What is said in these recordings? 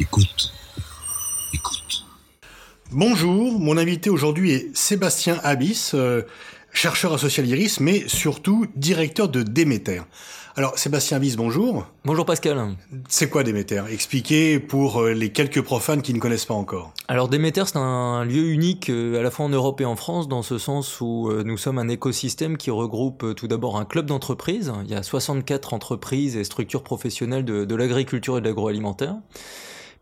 Écoute. Écoute. Bonjour, mon invité aujourd'hui est Sébastien Abyss, euh, chercheur associé à l'IRIS, mais surtout directeur de Déméter. Alors Sébastien Abyss, bonjour. Bonjour Pascal. C'est quoi Déméter? Expliquez pour euh, les quelques profanes qui ne connaissent pas encore. Alors Déméter, c'est un lieu unique euh, à la fois en Europe et en France, dans ce sens où nous sommes un écosystème qui regroupe tout d'abord un club d'entreprises. Il y a 64 entreprises et structures professionnelles de, de l'agriculture et de l'agroalimentaire.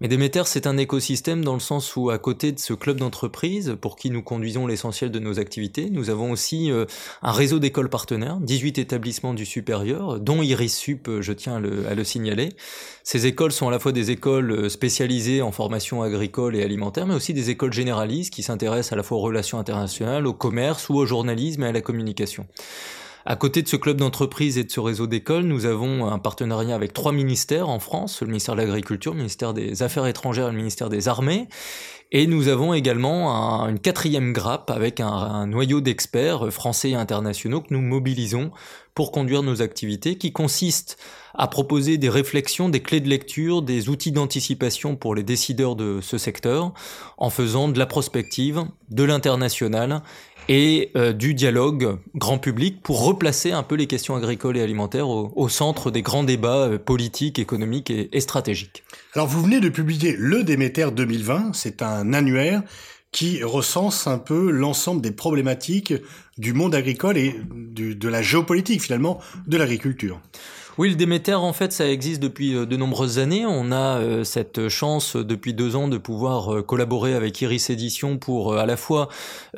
Mais Demeter, c'est un écosystème dans le sens où, à côté de ce club d'entreprise, pour qui nous conduisons l'essentiel de nos activités, nous avons aussi euh, un réseau d'écoles partenaires, 18 établissements du supérieur, dont Iris Sup, euh, je tiens à le, à le, signaler. Ces écoles sont à la fois des écoles euh, spécialisées en formation agricole et alimentaire, mais aussi des écoles généralistes qui s'intéressent à la fois aux relations internationales, au commerce ou au journalisme et à la communication. À côté de ce club d'entreprise et de ce réseau d'écoles, nous avons un partenariat avec trois ministères en France, le ministère de l'Agriculture, le ministère des Affaires étrangères et le ministère des Armées. Et nous avons également un, une quatrième grappe avec un noyau d'experts français et internationaux que nous mobilisons pour conduire nos activités, qui consistent à proposer des réflexions, des clés de lecture, des outils d'anticipation pour les décideurs de ce secteur, en faisant de la prospective, de l'international et euh, du dialogue grand public pour replacer un peu les questions agricoles et alimentaires au, au centre des grands débats euh, politiques, économiques et, et, stratégiques. Alors vous venez de publier le Déméter 2020, c'est un annuaire qui recense un peu l'ensemble des problématiques du monde agricole et du, de la géopolitique finalement de l'agriculture. Oui, le Déméter, en fait, ça existe depuis de nombreuses années. On a euh, cette chance depuis deux ans de pouvoir euh, collaborer avec Iris Édition pour euh, à la fois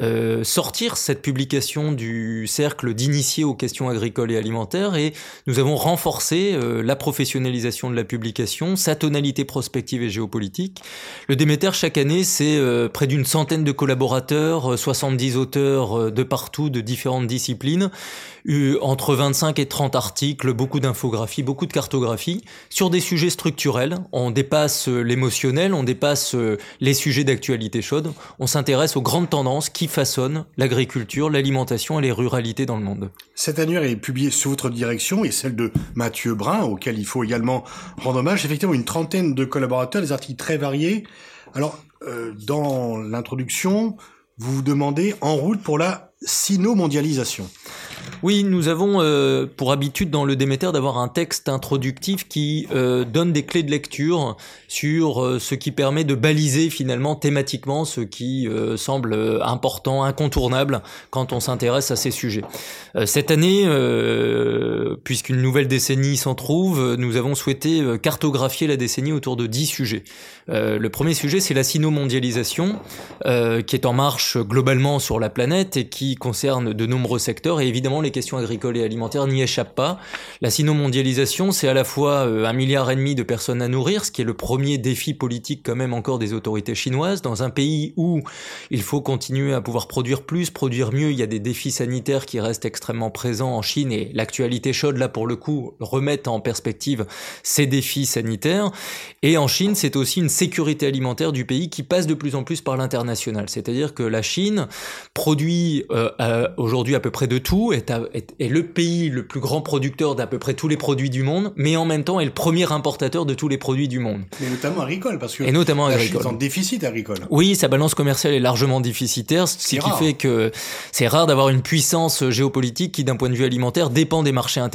euh, sortir cette publication du cercle d'initiés aux questions agricoles et alimentaires et nous avons renforcé euh, la professionnalisation de la publication, sa tonalité prospective et géopolitique. Le Déméter, chaque année, c'est euh, près d'une centaine de collaborateurs, 70 auteurs de partout, de différentes disciplines, entre 25 et 30 articles, beaucoup d'infos beaucoup de cartographie sur des sujets structurels. On dépasse l'émotionnel, on dépasse les sujets d'actualité chaude. On s'intéresse aux grandes tendances qui façonnent l'agriculture, l'alimentation et les ruralités dans le monde. Cet annuaire est publié sous votre direction et celle de Mathieu Brun, auquel il faut également rendre hommage. Effectivement, une trentaine de collaborateurs, des articles très variés. Alors, euh, dans l'introduction, vous vous demandez en route pour la sino-mondialisation. Oui, nous avons euh, pour habitude dans le Déméter d'avoir un texte introductif qui euh, donne des clés de lecture sur euh, ce qui permet de baliser finalement thématiquement ce qui euh, semble important, incontournable quand on s'intéresse à ces sujets. Euh, cette année, puisqu'une nouvelle décennie s'en trouve, nous avons souhaité cartographier la décennie autour de dix sujets. le premier sujet, c'est la sino-mondialisation, qui est en marche globalement sur la planète et qui concerne de nombreux secteurs et évidemment les questions agricoles et alimentaires n'y échappent pas. La sino-mondialisation, c'est à la fois euh, un milliard et demi de personnes à nourrir, ce qui est le premier défi politique quand même encore des autorités chinoises, dans un pays où il faut continuer à pouvoir produire plus, produire mieux, il y a des défis sanitaires qui restent extrêmement présents en Chine et l'actualité chaude là pour le coup remet en perspective ces défis sanitaires. Et en Chine, c'est aussi une sécurité alimentaire du pays qui passe de plus en plus par l'international. C'est-à-dire que la Chine produit euh, euh, aujourd'hui à peu près de tout, est, à, est, est, le pays le plus grand producteur d'à peu près tous les produits du monde, mais en même temps est le premier importateur de tous les produits du monde. Mais notamment agricole, parce que et notamment la agricole. Chine est en déficit agricole. Oui, sa balance commerciale est largement déficitaire, ce qui rare. fait que c'est rare d'avoir une puissance géopolitique qui, d'un point de vue alimentaire, dépend des marchés internationaux.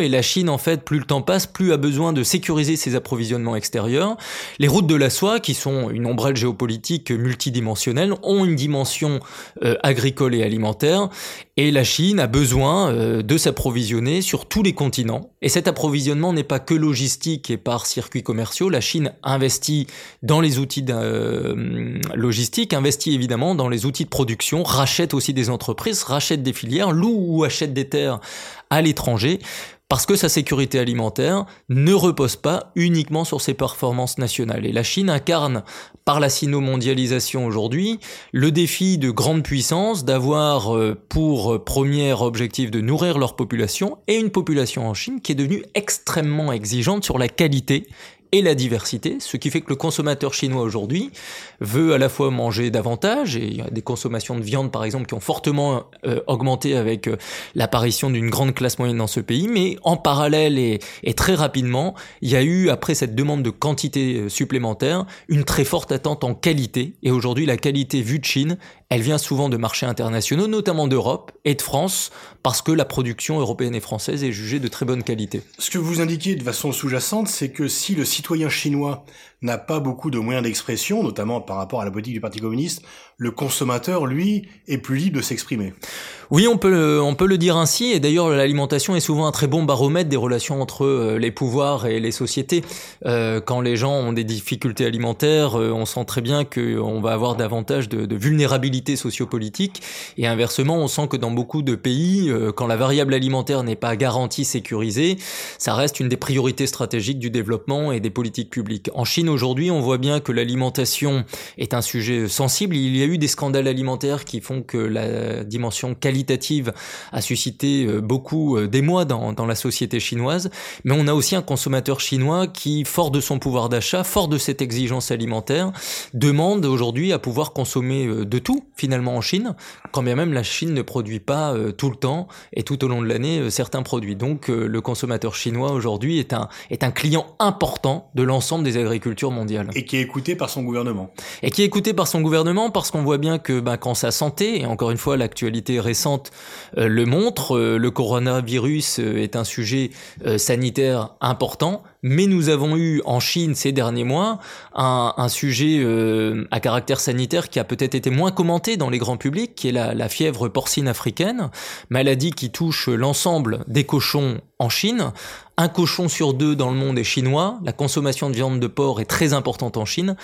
Et la Chine, en fait, plus le temps passe, plus a besoin de sécuriser ses approvisionnements extérieurs. Les routes de la soie, qui sont une ombrelle géopolitique multidimensionnelle, ont une dimension euh, agricole et alimentaire. Et la Chine a besoin euh, de s'approvisionner sur tous les continents. Et cet approvisionnement n'est pas que logistique et par circuits commerciaux. La Chine investit dans les outils euh, logistiques, investit évidemment dans les outils de production, rachète aussi des entreprises, rachète des filières, loue ou achète des terres à l'étranger parce que sa sécurité alimentaire ne repose pas uniquement sur ses performances nationales. Et la Chine incarne, par la sino-mondialisation aujourd'hui, le défi de grande puissance d'avoir pour premier objectif de nourrir leur population et une population en Chine qui est devenue extrêmement exigeante sur la qualité et la diversité, ce qui fait que le consommateur chinois aujourd'hui veut à la fois manger davantage, et il y a des consommations de viande par exemple qui ont fortement euh, augmenté avec euh, l'apparition d'une grande classe moyenne dans ce pays, mais en parallèle et, et, très rapidement, il y a eu, après cette demande de quantité euh, supplémentaire, une très forte attente en qualité, et aujourd'hui la qualité vue de Chine, elle vient souvent de marchés internationaux, notamment d'Europe et de France, parce que la production européenne et française est jugée de très bonne qualité. Ce que vous indiquez de façon sous-jacente, c'est que si le citoyen chinois n'a pas beaucoup de moyens d'expression, notamment par rapport à la politique du Parti communiste, le consommateur, lui, est plus libre de s'exprimer. Oui, on peut, le, on peut le dire ainsi, et d'ailleurs l'alimentation est souvent un très bon baromètre des relations entre euh, les pouvoirs et les sociétés. Euh, quand les gens ont des difficultés alimentaires, euh, on sent très bien qu'on va avoir davantage de, de, vulnérabilité sociopolitique, et inversement, on sent que dans beaucoup de pays, euh, quand la variable alimentaire n'est pas garantie, sécurisée, ça reste une des priorités stratégiques du développement et des politiques publiques. En Chine, aujourd'hui, on voit bien que l'alimentation est un sujet sensible. Il y a eu des scandales alimentaires qui font que la dimension qualitative a suscité euh, beaucoup euh, d'émoi dans, dans la société chinoise. Mais on a aussi un consommateur chinois qui, fort de son pouvoir d'achat, fort de cette exigence alimentaire, demande aujourd'hui à pouvoir consommer de tout, finalement, en Chine, quand bien même la Chine ne produit pas tout le temps et tout au long de l'année certains produits. Donc le consommateur chinois aujourd'hui est un, est un client important de l'ensemble des agricultures mondiales. Et qui est écouté par son gouvernement. Et qui est écouté par son gouvernement parce qu'on voit bien que bah, quand sa santé, et encore une fois l'actualité récente euh, le montre, euh, le coronavirus euh, est un sujet euh, sanitaire important, mais nous avons eu en Chine ces derniers mois un, sujet euh, à caractère sanitaire qui a peut-être été moins commenté dans les grands publics, qui est la, la fièvre porcine africaine, maladie qui touche l'ensemble des cochons en Chine. Un cochon sur deux dans le monde est chinois. La consommation de viande de porc est très importante en Chine.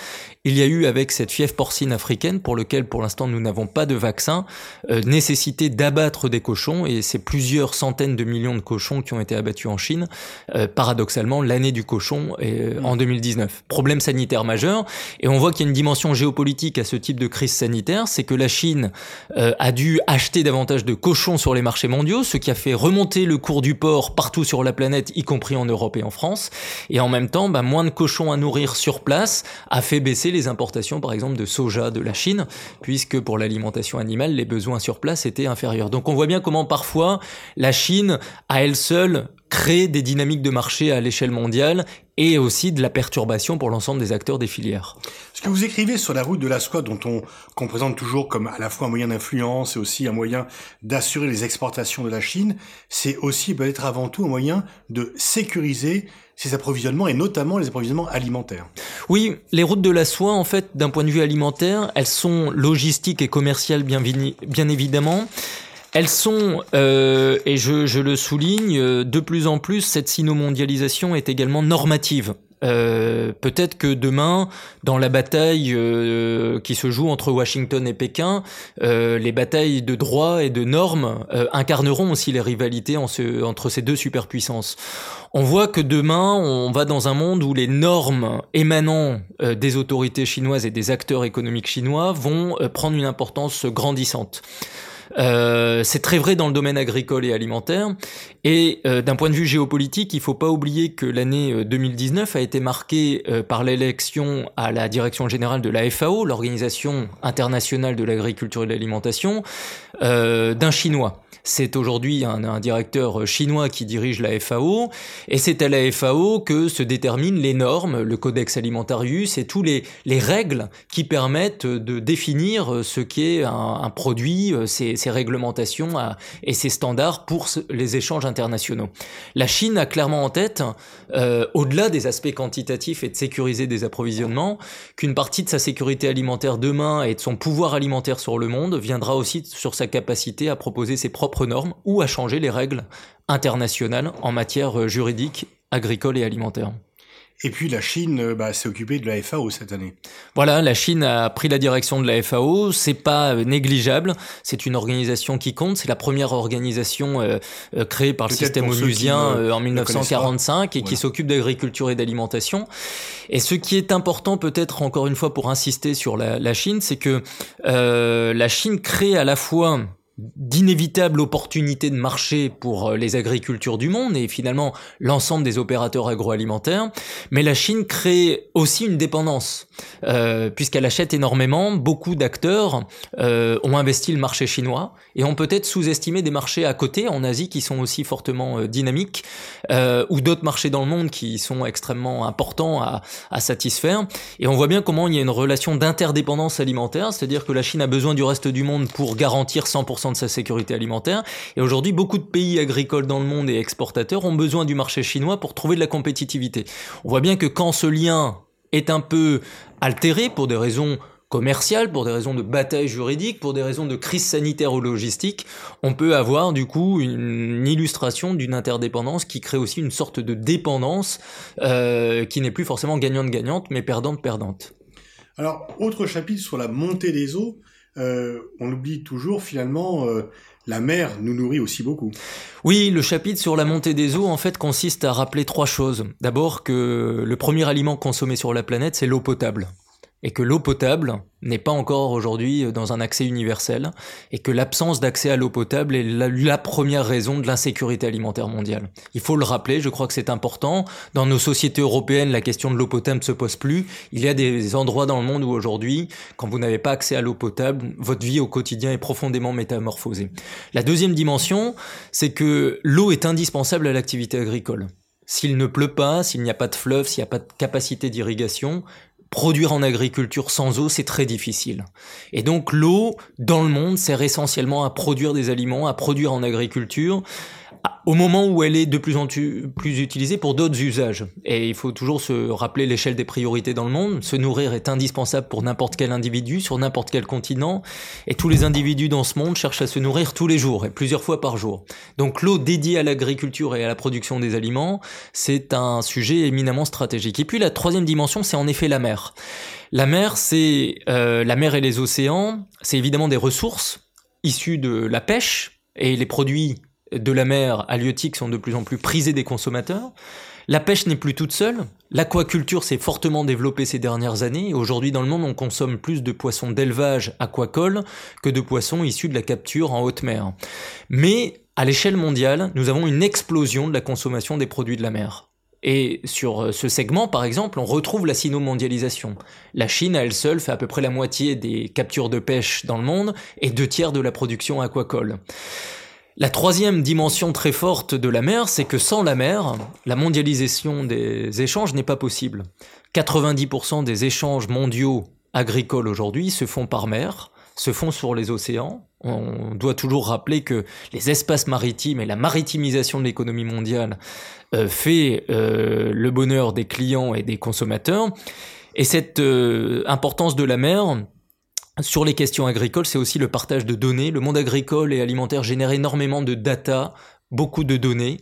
Il y a eu avec cette fièvre porcine africaine, pour lequel pour l'instant nous n'avons pas de vaccin, euh, nécessité d'abattre des cochons et c'est plusieurs centaines de millions de cochons qui ont été abattus en Chine. Euh, paradoxalement, l'année du cochon est, euh, en 2019. Problème sanitaire majeur et on voit qu'il y a une dimension géopolitique à ce type de crise sanitaire, c'est que la Chine euh, a dû acheter davantage de cochons sur les marchés mondiaux, ce qui a fait remonter le cours du porc partout sur la planète, y compris en Europe et en France. Et en même temps, bah, moins de cochons à nourrir sur place a fait baisser les importations, par exemple, de soja de la Chine, puisque pour l'alimentation animale, les besoins sur place étaient inférieurs. Donc on voit bien comment parfois la Chine, à elle seule, crée des dynamiques de marché à l'échelle mondiale et aussi de la perturbation pour l'ensemble des acteurs des filières. Ce que vous écrivez sur la route de la soie, dont on qu'on présente toujours comme à la fois un moyen d'influence et aussi un moyen d'assurer les exportations de la Chine, c'est aussi peut-être avant tout un moyen de sécuriser ces approvisionnements et notamment les approvisionnements alimentaires. Oui, les routes de la soie, en fait, d'un point de vue alimentaire, elles sont logistiques et commerciales bien, bien évidemment. Elles sont, euh, et je, le souligne, euh, de plus en plus, cette sino-mondialisation est également normative. Euh, Peut-être que demain, dans la bataille euh, qui se joue entre Washington et Pékin, euh, les batailles de droit et de normes incarneront aussi les rivalités entre ces deux superpuissances. On voit que demain, on va dans un monde où les normes émanant des autorités chinoises et des acteurs économiques chinois vont prendre une importance grandissante. Euh, c'est très vrai dans le domaine agricole et alimentaire. Et euh, d'un point de vue géopolitique, il faut pas oublier que l'année 2019 a été marquée euh, par l'élection à la direction générale de la FAO, l'Organisation internationale de l'agriculture et de l'alimentation, d'un Chinois. C'est aujourd'hui un, directeur chinois qui dirige la FAO, et c'est à la FAO que se déterminent les normes, le Codex Alimentarius et tous les, les règles qui permettent de définir ce qu'est un, un produit, ses, réglementations et ses standards pour les échanges internationaux. La Chine a clairement en tête, euh, au-delà des aspects quantitatifs et de sécuriser des approvisionnements, qu'une partie de sa sécurité alimentaire demain et de son pouvoir alimentaire sur le monde viendra aussi sur sa capacité à proposer ses propres normes ou à changer les règles internationales en matière juridique, agricole et alimentaire. Et puis la Chine bah, s'est occupée de la FAO cette année. Voilà, la Chine a pris la direction de la FAO. C'est pas négligeable. C'est une organisation qui compte. C'est la première organisation euh, créée par le système onusien euh, en 1945 et voilà. qui s'occupe d'agriculture et d'alimentation. Et ce qui est important peut-être encore une fois pour insister sur la, la Chine, c'est que euh, la Chine crée à la fois d'inévitables opportunités de marché pour euh, les agricultures du monde et finalement l'ensemble des opérateurs agroalimentaires. Mais la Chine crée aussi une dépendance, euh, puisqu'elle achète énormément. Beaucoup d'acteurs euh, ont investi le marché chinois et ont peut-être sous-estimé des marchés à côté en Asie qui sont aussi fortement euh, dynamiques, euh, ou d'autres marchés dans le monde qui sont extrêmement importants à, à satisfaire. Et on voit bien comment il y a une relation d'interdépendance alimentaire, c'est-à-dire que la Chine a besoin du reste du monde pour garantir 100% de sa sécurité alimentaire. Et aujourd'hui, beaucoup de pays agricoles dans le monde et exportateurs ont besoin du marché chinois pour trouver de la compétitivité. On voit bien que quand ce lien est un peu altéré pour des raisons commerciales, pour des raisons de bataille juridique, pour des raisons de crise sanitaire ou logistique, on peut avoir du coup une illustration d'une interdépendance qui crée aussi une sorte de dépendance euh, qui n'est plus forcément gagnante-gagnante, mais perdante-perdante. Alors, autre chapitre sur la montée des eaux, euh, on oublie toujours finalement euh, la mer nous nourrit aussi beaucoup. Oui, le chapitre sur la montée des eaux en fait consiste à rappeler trois choses. D'abord que le premier aliment consommé sur la planète c'est l'eau potable et que l'eau potable n'est pas encore aujourd'hui dans un accès universel, et que l'absence d'accès à l'eau potable est la, première raison de l'insécurité alimentaire mondiale. Il faut le rappeler, je crois que c'est important. Dans nos sociétés européennes, la question de l'eau potable ne se pose plus. Il y a des endroits dans le monde où aujourd'hui, quand vous n'avez pas accès à l'eau potable, votre vie au quotidien est profondément métamorphosée. La deuxième dimension, c'est que l'eau est indispensable à l'activité agricole. S'il ne pleut pas, s'il n'y a pas de fleuve, s'il n'y a pas de capacité d'irrigation, produire en agriculture sans eau, c'est très difficile. Et donc l'eau, dans le monde, sert essentiellement à produire des aliments, à produire en agriculture, au moment où elle est de plus en plus utilisée pour d'autres usages. Et il faut toujours se rappeler l'échelle des priorités dans le monde. Se nourrir est indispensable pour n'importe quel individu, sur n'importe quel continent. Et tous les individus dans ce monde cherchent à se nourrir tous les jours, et plusieurs fois par jour. Donc l'eau dédiée à l'agriculture et à la production des aliments, c'est un sujet éminemment stratégique. Et puis la troisième dimension, c'est en effet la mer. La mer, c'est euh, la mer et les océans, c'est évidemment des ressources issues de la pêche, et les produits de la mer halieutique sont de plus en plus prisés des consommateurs. La pêche n'est plus toute seule. L'aquaculture s'est fortement développée ces dernières années. Aujourd'hui, dans le monde, on consomme plus de poissons d'élevage aquacole que de poissons issus de la capture en haute mer. Mais, à l'échelle mondiale, nous avons une explosion de la consommation des produits de la mer. Et sur ce segment, par exemple, on retrouve la sino-mondialisation. La Chine, à elle seule, fait à peu près la moitié des captures de pêche dans le monde et deux tiers de la production aquacole. La troisième dimension très forte de la mer, c'est que sans la mer, la mondialisation des échanges n'est pas possible. 90% des échanges mondiaux agricoles aujourd'hui se font par mer, se font sur les océans. On doit toujours rappeler que les espaces maritimes et la maritimisation de l'économie mondiale euh, fait euh, le bonheur des clients et des consommateurs. Et cette euh, importance de la mer, sur les questions agricoles, c'est aussi le partage de données. Le monde agricole et alimentaire génère énormément de data, beaucoup de données.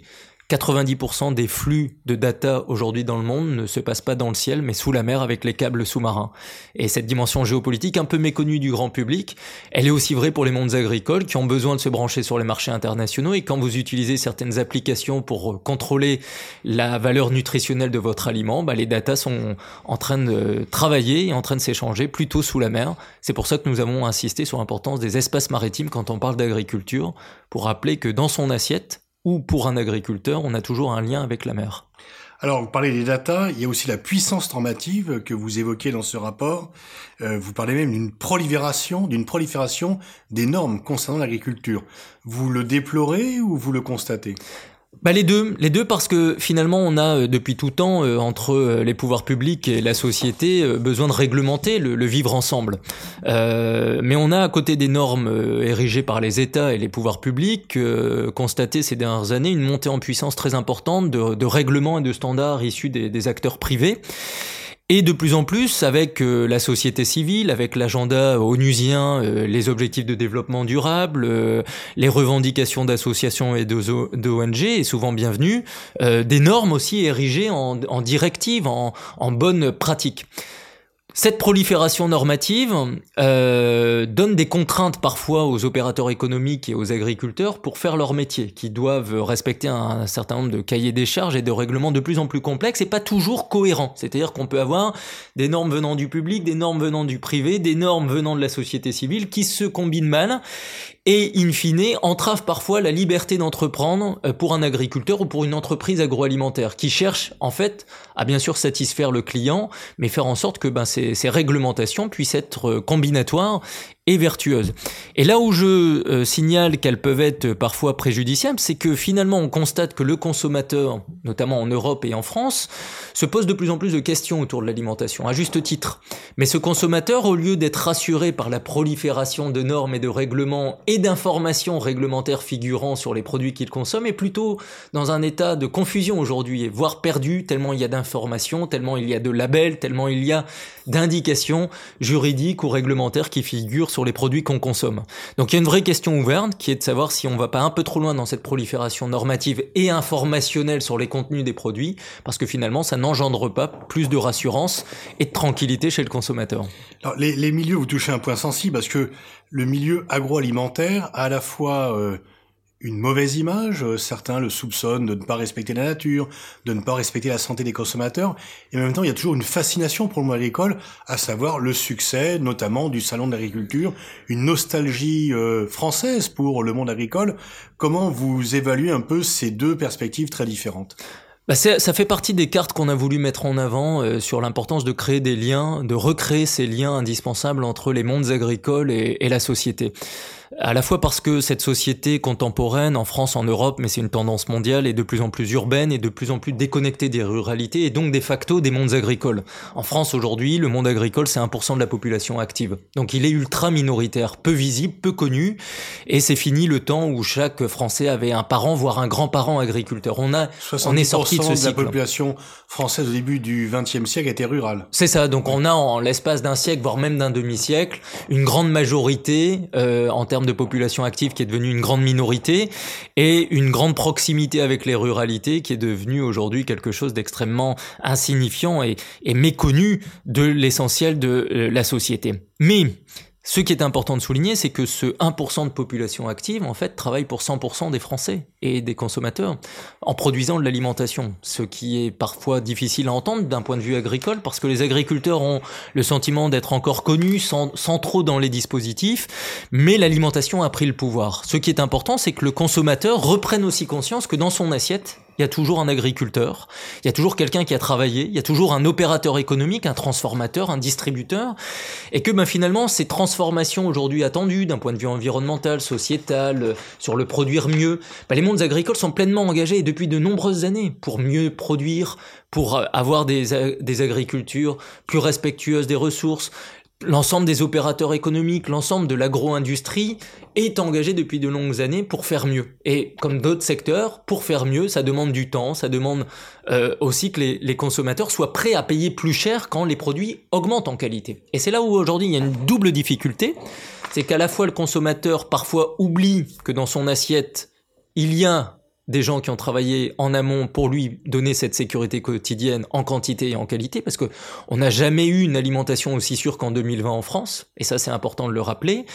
90% des flux de data aujourd'hui dans le monde ne se passent pas dans le ciel, mais sous la mer avec les câbles sous-marins. Et cette dimension géopolitique, un peu méconnue du grand public, elle est aussi vraie pour les mondes agricoles qui ont besoin de se brancher sur les marchés internationaux. Et quand vous utilisez certaines applications pour contrôler la valeur nutritionnelle de votre aliment, bah, les data sont en train de travailler et en train de s'échanger plutôt sous la mer. C'est pour ça que nous avons insisté sur l'importance des espaces maritimes quand on parle d'agriculture, pour rappeler que dans son assiette, ou pour un agriculteur, on a toujours un lien avec la mer. Alors, vous parlez des data, il y a aussi la puissance normative que vous évoquez dans ce rapport. Euh, vous parlez même d'une prolifération, d'une prolifération des normes concernant l'agriculture. Vous le déplorez ou vous le constatez? Bah les deux, les deux parce que finalement on a euh, depuis tout temps euh, entre euh, les pouvoirs publics et la société besoin de réglementer le, vivre ensemble. mais on a à côté des normes érigées par les États et les pouvoirs publics constaté ces dernières années une montée en puissance très importante de, de règlements et de standards issus des, des acteurs privés. Et de plus en plus, avec euh, la société civile, avec l'agenda onusien, euh, les objectifs de développement durable, euh, les revendications d'associations et d'ONG, et souvent bienvenues, des normes aussi érigées en, en directives, en, en bonnes pratiques. Cette prolifération normative euh, donne des contraintes parfois aux opérateurs économiques et aux agriculteurs pour faire leur métier, qui doivent respecter un, certain nombre de cahiers des charges et de règlements de plus en plus complexes et pas toujours cohérents. C'est-à-dire qu'on peut avoir des normes venant du public, des normes venant du privé, des normes venant de la société civile qui se combinent mal et in fine entrave parfois la liberté d'entreprendre euh, pour un agriculteur ou pour une entreprise agroalimentaire qui cherche en fait à bien sûr satisfaire le client, mais faire en sorte que ben, ces, ces réglementations puissent être euh, combinatoires et vertueuses. Et là où je euh, signale qu'elles peuvent être parfois préjudiciables, c'est que finalement on constate que le consommateur, notamment en Europe et en France, se pose de plus en plus de questions autour de l'alimentation, à juste titre. Mais ce consommateur, au lieu d'être rassuré par la prolifération de normes et de règlements et d'informations réglementaires figurant sur les produits qu'il consomme, est plutôt dans un état de confusion aujourd'hui, voire perdu, tellement il y a d'informations, tellement il y a de labels, tellement il y a d'indications juridiques ou réglementaires qui figurent sur les produits qu'on consomme. Donc il y a une vraie question ouverte qui est de savoir si on va pas un peu trop loin dans cette prolifération normative et informationnelle sur les contenus des produits, parce que finalement ça n'engendre pas plus de rassurance et de tranquillité chez le consommateur. Les milieux, vous touchez un point sensible, parce que le milieu agroalimentaire a à la fois... Euh, une mauvaise image, euh, certains le soupçonnent de ne pas respecter la nature, de ne pas respecter la santé des consommateurs, et en même temps il y a toujours une fascination pour le monde agricole, à savoir le succès notamment du salon de l'agriculture, une nostalgie euh, française pour le monde agricole. Comment vous évaluez un peu ces deux perspectives très différentes? Bah ça fait partie des cartes qu'on a voulu mettre en avant euh, sur l'importance de créer des liens, de recréer ces liens indispensables entre les mondes agricoles et, et la société à la fois parce que cette société contemporaine en France, en Europe, mais c'est une tendance mondiale, est de plus en plus urbaine et de plus en plus déconnectée des ruralités et donc de facto des mondes agricoles. En France aujourd'hui, le monde agricole c'est 1% de la population active. Donc il est ultra minoritaire, peu visible, peu connu et c'est fini le temps où chaque Français avait un parent voire un grand-parent agriculteur. On a on est sorti de ce cycle. la population française au début du XXe siècle était rurale. C'est ça. Donc on a en l'espace d'un siècle voire même d'un demi-siècle une grande majorité euh, en termes de population active qui est devenue une grande minorité et une grande proximité avec les ruralités qui est devenue aujourd'hui quelque chose d'extrêmement insignifiant et, méconnu de l'essentiel de euh, la société. Mais ce qui est important de souligner, c'est que ce 1% de population active, en fait, travaille pour 100% des Français et des consommateurs en produisant de l'alimentation. Ce qui est parfois difficile à entendre d'un point de vue agricole parce que les agriculteurs ont le sentiment d'être encore connus sans, trop dans les dispositifs, mais l'alimentation a pris le pouvoir. Ce qui est important, c'est que le consommateur reprenne aussi conscience que dans son assiette, il y a toujours un agriculteur, il y a toujours quelqu'un qui a travaillé, il y a toujours un opérateur économique, un transformateur, un distributeur, et que ben, finalement ces transformations aujourd'hui attendues d'un point de vue environnemental, sociétal, euh, sur le produire mieux, ben, les mondes agricoles sont pleinement engagés depuis de nombreuses années pour mieux produire, pour euh, avoir des, des agricultures plus respectueuses des ressources, l'ensemble des opérateurs économiques, l'ensemble de l'agro-industrie est engagé depuis de longues années pour faire mieux. Et comme d'autres secteurs, pour faire mieux, ça demande du temps, ça demande euh, aussi que les, les, consommateurs soient prêts à payer plus cher quand les produits augmentent en qualité. Et c'est là où aujourd'hui il y a une double difficulté, c'est qu'à la fois le consommateur parfois oublie que dans son assiette, il y a des gens qui ont travaillé en amont pour lui donner cette sécurité quotidienne en quantité et en qualité, parce que on n'a jamais eu une alimentation aussi sûre qu'en 2020 en France, et ça c'est important de le rappeler.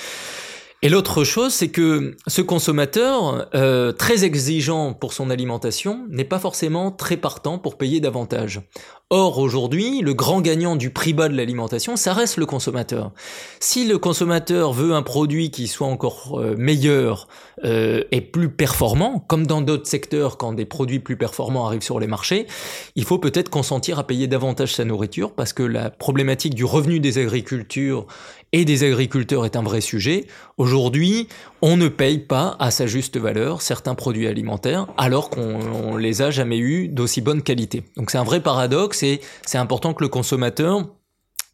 Et l'autre chose, c'est que ce consommateur, euh, très exigeant pour son alimentation, n'est pas forcément très partant pour payer davantage. Or, aujourd'hui, le grand gagnant du prix bas de l'alimentation, ça reste le consommateur. Si le consommateur veut un produit qui soit encore euh, meilleur euh, et plus performant, comme dans d'autres secteurs, quand des produits plus performants arrivent sur les marchés, il faut peut-être consentir à payer davantage sa nourriture, parce que la problématique du revenu des agricultures et des agriculteurs est un vrai sujet. Aujourd'hui, on ne paye pas à sa juste valeur certains produits alimentaires, alors qu'on les a jamais eus d'aussi bonne qualité. Donc c'est un vrai paradoxe c'est important que le consommateur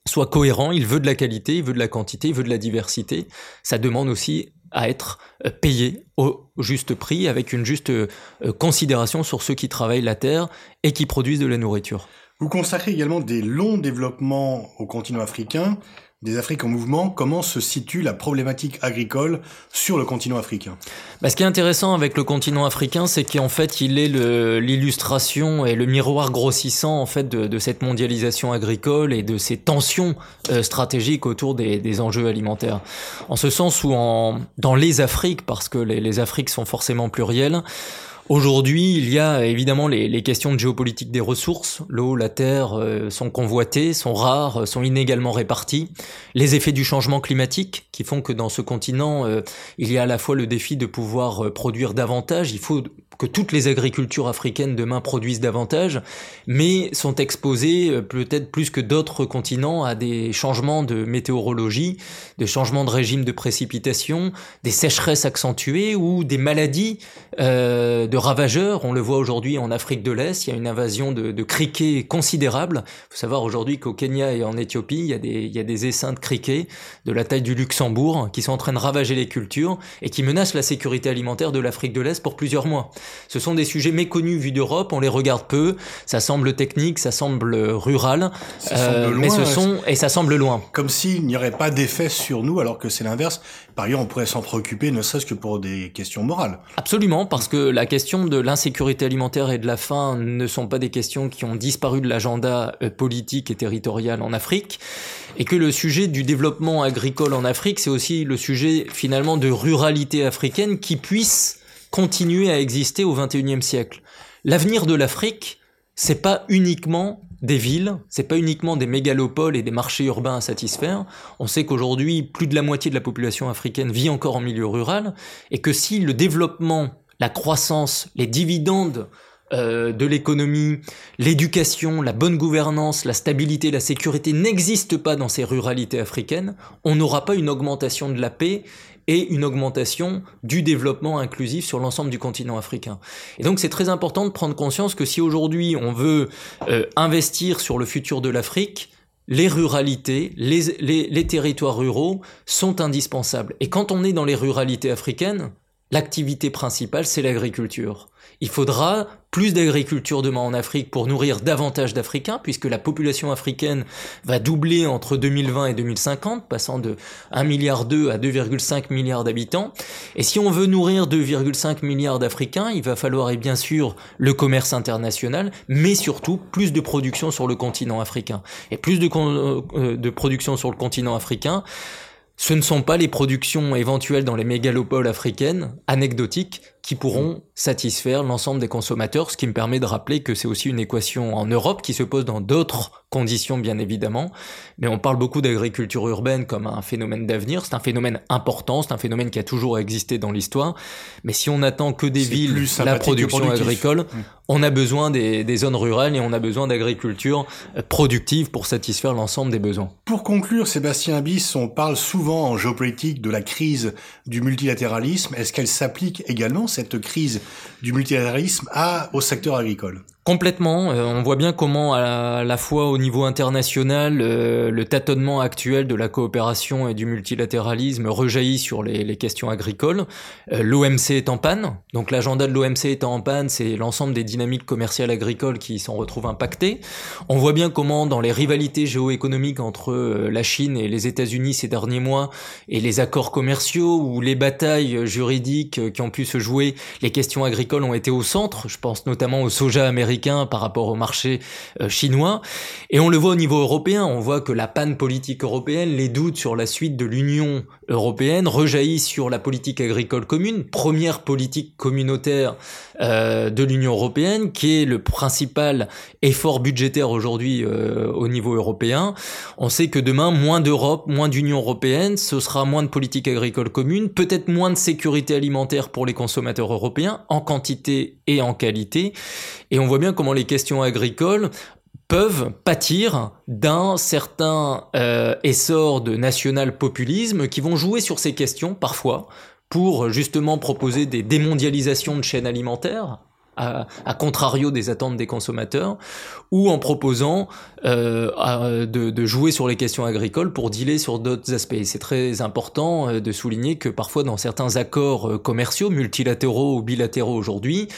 soit cohérent, il veut de la qualité, il veut de la quantité, il veut de la diversité. Ça demande aussi à être euh, payé au juste prix avec une juste euh, considération sur ceux qui travaillent la terre et qui produisent de la nourriture. Vous consacrez également des longs développements au continent africain. Des Afriques en mouvement, comment se situe la problématique agricole sur le continent africain? Bah, Ce qui est intéressant avec le continent africain, c'est qu'en fait, il est l'illustration et le miroir grossissant en fait de, de, cette mondialisation agricole et de ces tensions euh, stratégiques autour des, des, enjeux alimentaires. En ce sens où en, dans les Afriques, parce que les, les Afriques sont forcément plurielles, Aujourd'hui, il y a évidemment les, questions de géopolitique des ressources. L'eau, la terre euh, sont convoitées, sont rares, sont inégalement réparties. Les effets du changement climatique qui font que dans ce continent, euh, il y a à la fois le défi de pouvoir euh, produire davantage. Il faut que toutes les agricultures africaines demain produisent davantage, mais sont exposées euh, peut-être plus que d'autres continents à des changements de météorologie, des changements de régime de précipitation, des sécheresses accentuées ou des maladies euh, de ravageurs. On le voit aujourd'hui en Afrique de l'Est, il y a une invasion de, de criquets considérable. Il faut savoir aujourd'hui qu'au Kenya et en Éthiopie, il y, a des, il y a des essaims de criquets de la taille du Luxembourg qui sont en train de ravager les cultures et qui menacent la sécurité alimentaire de l'Afrique de l'Est pour plusieurs mois. Ce sont des sujets méconnus vus d'Europe, on les regarde peu, ça semble technique, ça semble rural, euh, mais ce sont et ça semble loin. Comme s'il n'y aurait pas d'effet sur nous, alors que c'est l'inverse. Par ailleurs, on pourrait s'en préoccuper, ne serait-ce que pour des questions morales. Absolument, parce que la question de l'insécurité alimentaire et de la faim ne sont pas des questions qui ont disparu de l'agenda euh, politique et territorial en Afrique, et que le sujet du développement agricole en Afrique, c'est aussi le sujet finalement de ruralité africaine qui puisse continuer à exister au XXIe siècle. L'avenir de l'Afrique, c'est pas uniquement des villes, c'est pas uniquement des mégalopoles et des marchés urbains à satisfaire. On sait qu'aujourd'hui, plus de la moitié de la population africaine vit encore en milieu rural, et que si le développement, la croissance, les dividendes euh, de l'économie, l'éducation, la bonne gouvernance, la stabilité, la sécurité n'existent pas dans ces ruralités africaines, on n'aura pas une augmentation de la paix et une augmentation du développement inclusif sur l'ensemble du continent africain. Et donc c'est très important de prendre conscience que si aujourd'hui on veut euh, investir sur le futur de l'Afrique, les ruralités, les, territoires ruraux sont indispensables. Et quand on est dans les ruralités africaines, l'activité principale, c'est l'agriculture. Il faudra plus d'agriculture demain en Afrique pour nourrir davantage d'Africains, puisque la population africaine va doubler entre 2020 et 2050, passant de 1 milliard 2 à 2,5 milliards d'habitants. Et si on veut nourrir 2,5 milliards d'Africains, il va falloir, et bien sûr, le commerce international, mais surtout plus de production sur le continent africain. Et plus de, euh, de production sur le continent africain, ce ne sont pas les productions éventuelles dans les mégalopoles africaines, anecdotiques, qui pourront satisfaire l'ensemble des consommateurs, ce qui me permet de rappeler que c'est aussi une équation en Europe qui se pose dans d'autres conditions bien évidemment, mais on parle beaucoup d'agriculture urbaine comme un phénomène d'avenir, c'est un phénomène important, c'est un phénomène qui a toujours existé dans l'histoire, mais si on attend que des villes, la production agricole, mmh. on a besoin des, des, zones rurales et on a besoin d'agriculture euh, productive pour satisfaire l'ensemble des besoins. Pour conclure, Sébastien Abyss, on parle souvent en géopolitique de la crise du multilatéralisme, est-ce qu'elle s'applique également? Cette crise du multilatéralisme à, au secteur agricole Complètement. Euh, on voit bien comment, à la, fois au niveau international, euh, le tâtonnement actuel de la coopération et du multilatéralisme rejaillit sur les, questions agricoles. Euh, L'OMC est en panne. Donc l'agenda de l'OMC étant en panne, c'est l'ensemble des dynamiques commerciales agricoles qui s'en retrouvent impactées. On voit bien comment, dans les rivalités géoéconomiques entre la Chine et les États-Unis ces derniers mois, et les accords commerciaux ou les batailles juridiques qui ont pu se jouer, les questions agricoles ont été au centre. Je pense notamment au soja américain par rapport au marché euh, chinois. Et on le voit au niveau européen, on voit que la panne politique européenne, les doutes sur la suite de l'Union européenne rejaillissent sur la politique agricole commune, première politique communautaire euh, de l'Union européenne, qui est le principal effort budgétaire aujourd'hui euh, au niveau européen. On sait que demain, moins d'Europe, moins d'Union européenne, ce sera moins de politique agricole commune, peut-être moins de sécurité alimentaire pour les consommateurs européens, en quantité et en qualité. Et on voit comment les questions agricoles peuvent pâtir d'un certain euh, essor de national-populisme qui vont jouer sur ces questions parfois pour justement proposer des démondialisations de chaînes alimentaires à, contrario des attentes des consommateurs, ou en proposant euh, de, jouer sur les questions agricoles pour dealer sur d'autres aspects. C'est très important euh, de souligner que parfois dans certains accords euh, commerciaux, multilatéraux ou bilatéraux aujourd'hui,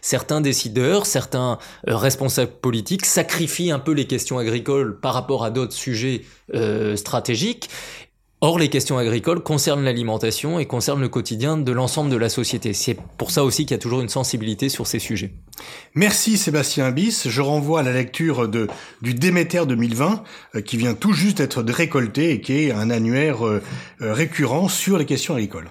certains décideurs, certains responsables politiques sacrifient un peu les questions agricoles par rapport à d'autres sujets stratégiques Or, les questions agricoles concernent l'alimentation et concernent le quotidien de l'ensemble de la société. C'est pour ça aussi qu'il y a toujours une sensibilité sur ces sujets. Merci Sébastien Bis. Je renvoie à la lecture de, du Déméter 2020 euh, qui vient tout juste d'être récolté et qui est un annuaire euh, récurrent sur les questions agricoles.